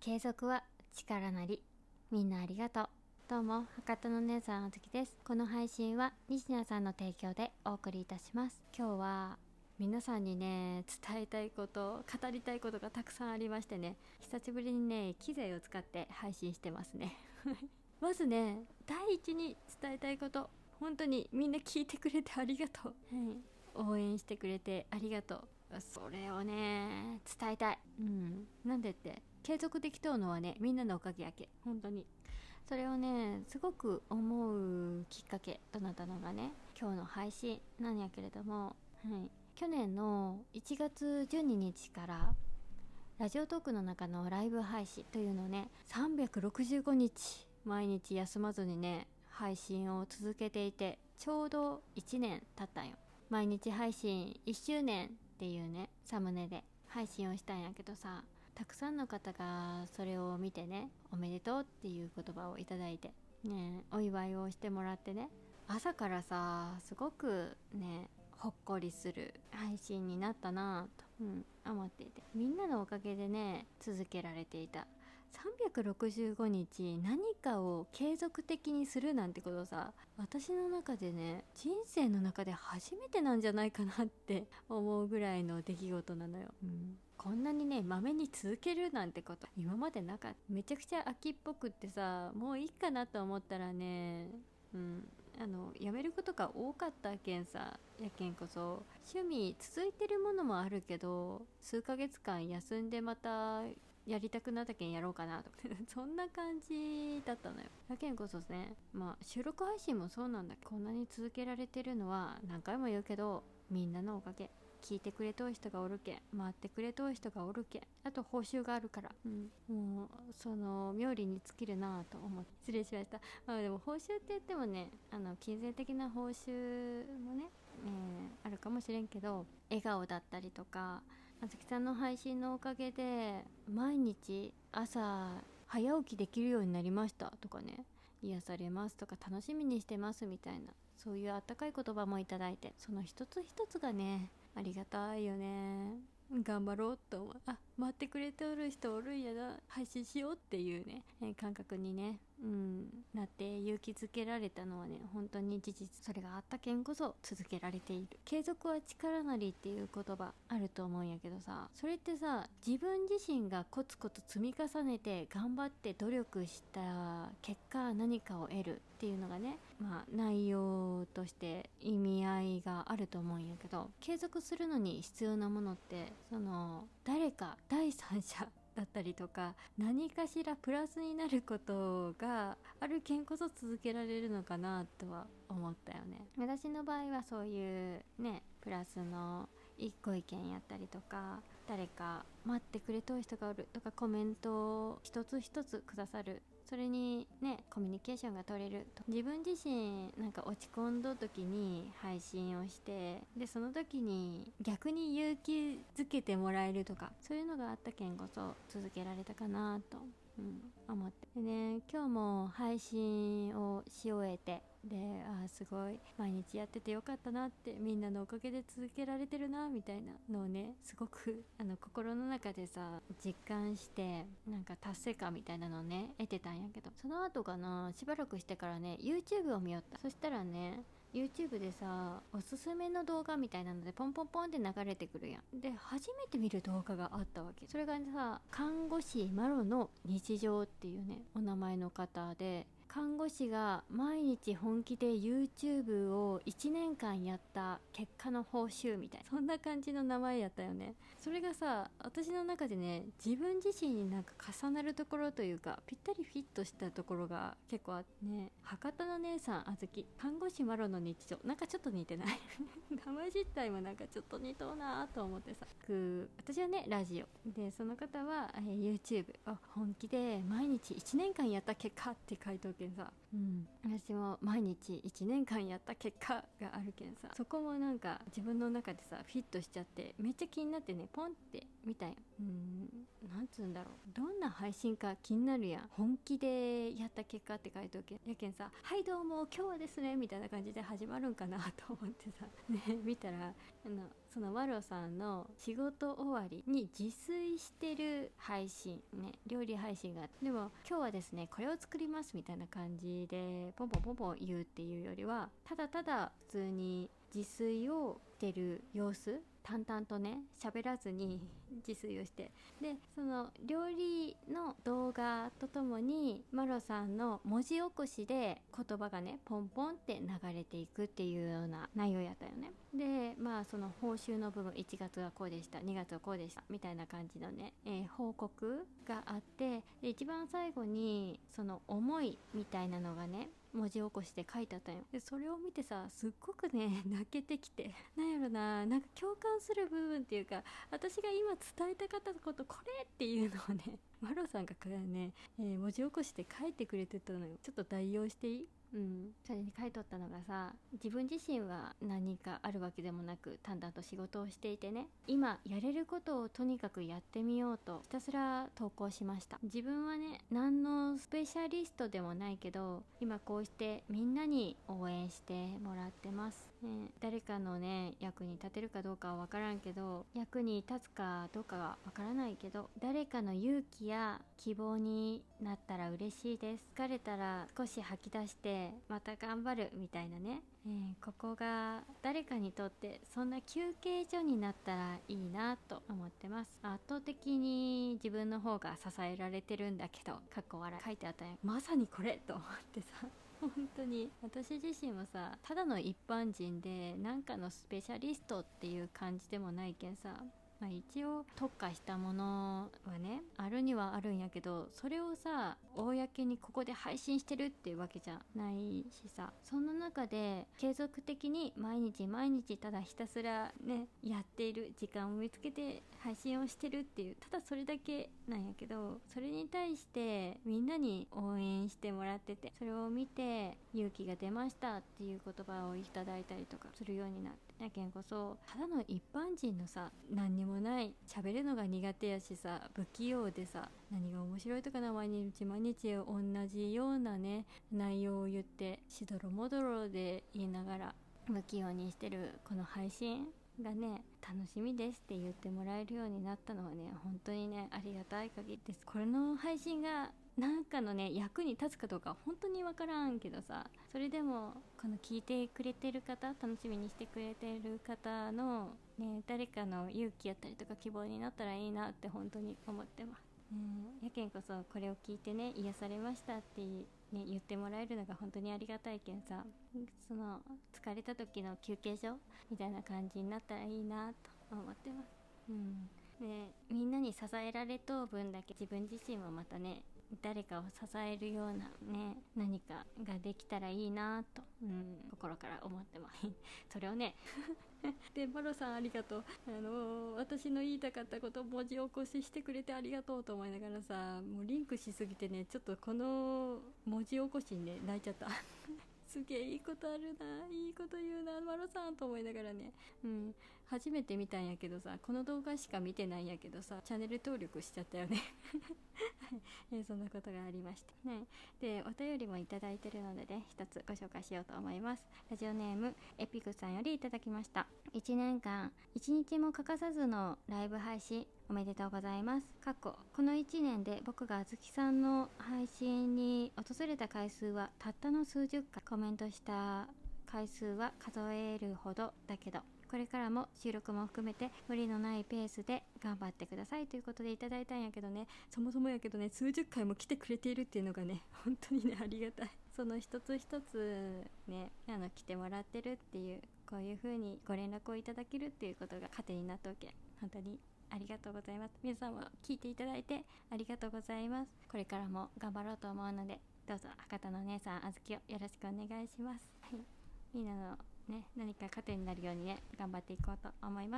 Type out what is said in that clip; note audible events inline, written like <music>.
継続は力なりみんなありがとう。どうも博多の姉さんあずきです。この配信は西野さんの提供でお送りいたします。今日は皆さんにね伝えたいこと語りたいことがたくさんありましてね。久しぶりにね機材を使って配信してますね。<laughs> まずね第一に伝えたいこと本当にみんな聞いてくれてありがとう、はい、応援してくれてありがとう。それをね伝えたい。うん。なんでって継続できとうのはねみんなのおかげやけ。本当に。それをねすごく思うきっかけとなったのがね今日の配信なんやけれども、はい、去年の1月12日からラジオトークの中のライブ配信というのをね365日毎日休まずにね配信を続けていてちょうど1年経ったんよ。毎日配信1周年っていうねサムネで配信をしたんやけどさ。たくさんの方がそれを見てねおめでとうっていう言葉をいただいてねお祝いをしてもらってね朝からさすごくねほっこりする配信になったなぁと、うん、思っていてみんなのおかげでね続けられていた。365日何かを継続的にするなんてことさ私の中でね人生の中で初めてなんじゃないかなって思うぐらいの出来事なのよ、うん、こんなにねまめに続けるなんてこと今までなかった。めちゃくちゃ秋っぽくってさもういいかなと思ったらねうんあのやめることが多かったけんさやけんこそ。趣味続いてるものもあるけど数ヶ月間休んでまたやりたくなったけんやろうかなとか。<laughs> そんな感じだったのよ。やけんこそねまあ収録配信もそうなんだけどこんなに続けられてるのは何回も言うけどみんなのおかげ。聞いてくれとう人がおるけん回ってくれとう人がおるけんあと報酬があるから、うん、もうその妙利に尽きるなと思って失礼しました。まあでも報酬って言ってもねあの金銭的な報酬もね、えー、あるかもしれんけど笑顔だったりとかあずきさんの配信のおかげで毎日朝早起きできるようになりましたとかね癒されますとか楽しみにしてますみたいなそういうあったかい言葉もいただいてその一つ一つがねありがたいよね。頑張ろうと思う。あ待ってくれておる人おるんやな。配信しようっていうね、感覚にね。うん。なって勇気づけられたのはね本当に事実。それがあったけんこそ続けられている。継続は力なりっていう言葉あると思うんやけどさ。それってさ自分自身がコツコツ積み重ねて頑張って努力した結果何かを得るっていうのがねまあ内容として意味合いがあると思うんやけど継続するのに必要なものってその誰か第三者だったりとか何かしらプラスになることがある件こそ続けられるのかなとは思ったよね。私の場合はそういうねプラスの一個意見やったりとか誰か待ってくれとう人がおるとかコメントを一つ一つくださるそれにねコミュニケーションが取れると。自分自身なんか落ち込んだ時に配信をしてでその時に逆に勇気づけてもらえるとかそういうのがあったけんこそ続けられたかなと、うん、思って。でね今日も配信をし終えてであすごい毎日やっててよかったなってみんなのおかげで続けられてるなみたいなのをねすごく <laughs> あの心の中でさ実感してなんか達成感みたいなのをね得てたんやけど。その後かなしばらくしてからね YouTube を見よった。そしたらね YouTube でさおすすめの動画みたいなのでポンポンポンって流れてくるやん。で初めて見る動画があったわけ。それがさ看護師マロの日常っていうねお名前の方で。看護師が毎日本気で YouTube を1年間やった結果の報酬みたいなそんな感じの名前やったよね。それがさ私の中でね自分自身になんか重なるところというかぴったりフィットしたところが結構あってね博多の姉さんあずき看護師マロの日常なんかちょっと似てない？名前自体もなんかちょっと似とうなと思ってさ。私はねラジオ。でその方は、えー、YouTube 本気で毎日1年間やった結果って書いておけんさ、うん、私も毎日1年間やった結果があるけんさ。そこもなんか自分の中でさフィットしちゃってめっちゃ気になってねポンって見たんよ。うんなんつうんだろう。どんな配信か気になるやん。本気でやった結果って書いておけ。やけんさ「はいどうも今日はですね」みたいな感じで始まるんかなと思ってさ。<laughs> ね見たらあのそのワロさんの仕事終わりに自炊してる配信ね。料理配信があって。でも今日はですねこれを作りますみたいな感じでポンポンポンポン言うっていうよりはただただ普通に自炊をしてる様子淡々とね喋らずに <laughs> 自炊をして。でその料理の動画とともにマロさんの文字起こしで言葉がねポンポンって流れていくっていうような内容やったよね。でまあその報酬の部分1月はこうでした2月はこうでしたみたいな感じのね、えー、報告があってで一番最後にその思いみたいなのがね文字起こしで書いてあったんよ。でそれを見てさすっごくね <laughs> 泣けてきて。なんやろななんか共感する部分っていうか私が今伝えたかったことこれっていうのをねマロさんがね、えー、文字起こして書いてくれてたのよ。ちょっと代用していい？うん、それに書いとったのがさ自分自身は何かあるわけでもなく淡々と仕事をしていてね。今やれることをとにかくやってみようとひたすら投稿しました。自分はね何のスペシャリストでもないけど今こうしてみんなに応援してもらってます、ね、誰かのね役に立てるかどうかは分からんけど役に立つかどうかは分からないけど誰かの勇気や希望になったら嬉しいです。疲れたら少し吐き出してまた頑張るみたいなね、えー、ここが誰かにとってそんな休憩所になったらいいなと思ってます。圧倒的に自分の方が支えられてるんだけどかっこ笑い。書いてあったんやまさにこれと思ってさ。本当に。私自身もさただの一般人で何かのスペシャリストっていう感じでもないけんさまあ、一応特化したものはねあるにはあるんやけどそれをさ公にここで配信してるっていうわけじゃないしさそんな中で継続的に毎日毎日ただひたすらねやっている時間を見つけて配信をしてるっていうただそれだけなんやけどそれに対してみんなに応援してもらっててそれを見て勇気が出ましたっていう言葉をいただいたりとかするようになってやけんこそただの一般人のさ何にももない。喋るのが苦手やしさ不器用でさ何が面白いとかな毎日毎日同じようなね内容を言ってしどろもどろで言いながら不器用にしてるこの配信がね楽しみですって言ってもらえるようになったのはね本当にねありがたい限りです。これの配信がなんかのね役に立つかどうか本当に分からんけどさそれでもこの聞いてくれてる方楽しみにしてくれてる方の、ね、誰かの勇気やったりとか希望になったらいいなって本当に思ってます。うん、やけんこそこれを聞いてね癒されましたってね、言ってもらえるのが本当にありがたいけんさその疲れた時の休憩所みたいな感じになったらいいなと思ってます。うんでみんなに支えられと分だけ自分自身もまたね誰かを支えるようなね何かができたらいいなと、うん、心から思ってます。<laughs> それをね。<laughs> でマロさんありがとう。あのー、私の言いたかったこと文字起こししてくれてありがとうと思いながらさもうリンクしすぎてねちょっとこの文字起こしにね泣いちゃった。<laughs> すげえいいことあるないいこと言うなマロさんと思いながらね。うん初めて見たんやけどさこの動画しか見てないんやけどさチャンネル登録しちゃったよね。<laughs> えそんなことがありましたね。でお便りもいいてるのでね一つご紹介しようと思います。ラジオネームエピクさんよりいただきました。1年間1日も欠かさずのライブ配信おめでとうございます。過去、この1年で僕があずきさんの配信に訪れた回数はたったの数十回、コメントした回数は数えるほどだけど、これからも収録も含めて無理のないペースで頑張ってくださいということでいただいたんやけどね。そもそもやけどね数十回も来てくれているっていうのがね <laughs> 本当にねありがたい。その一つ一つねあの来てもらってるっていうこういう風にご連絡をいただけるっていうことが糧になっておけ。本当にありがとうございます。皆さんも聞いていただいてありがとうございます。これからも頑張ろうと思うのでどうぞ博多のお姉さんあずきをよろしくお願いします。はい。みんなの。ね何か糧になるようにね頑張っていこうと思います。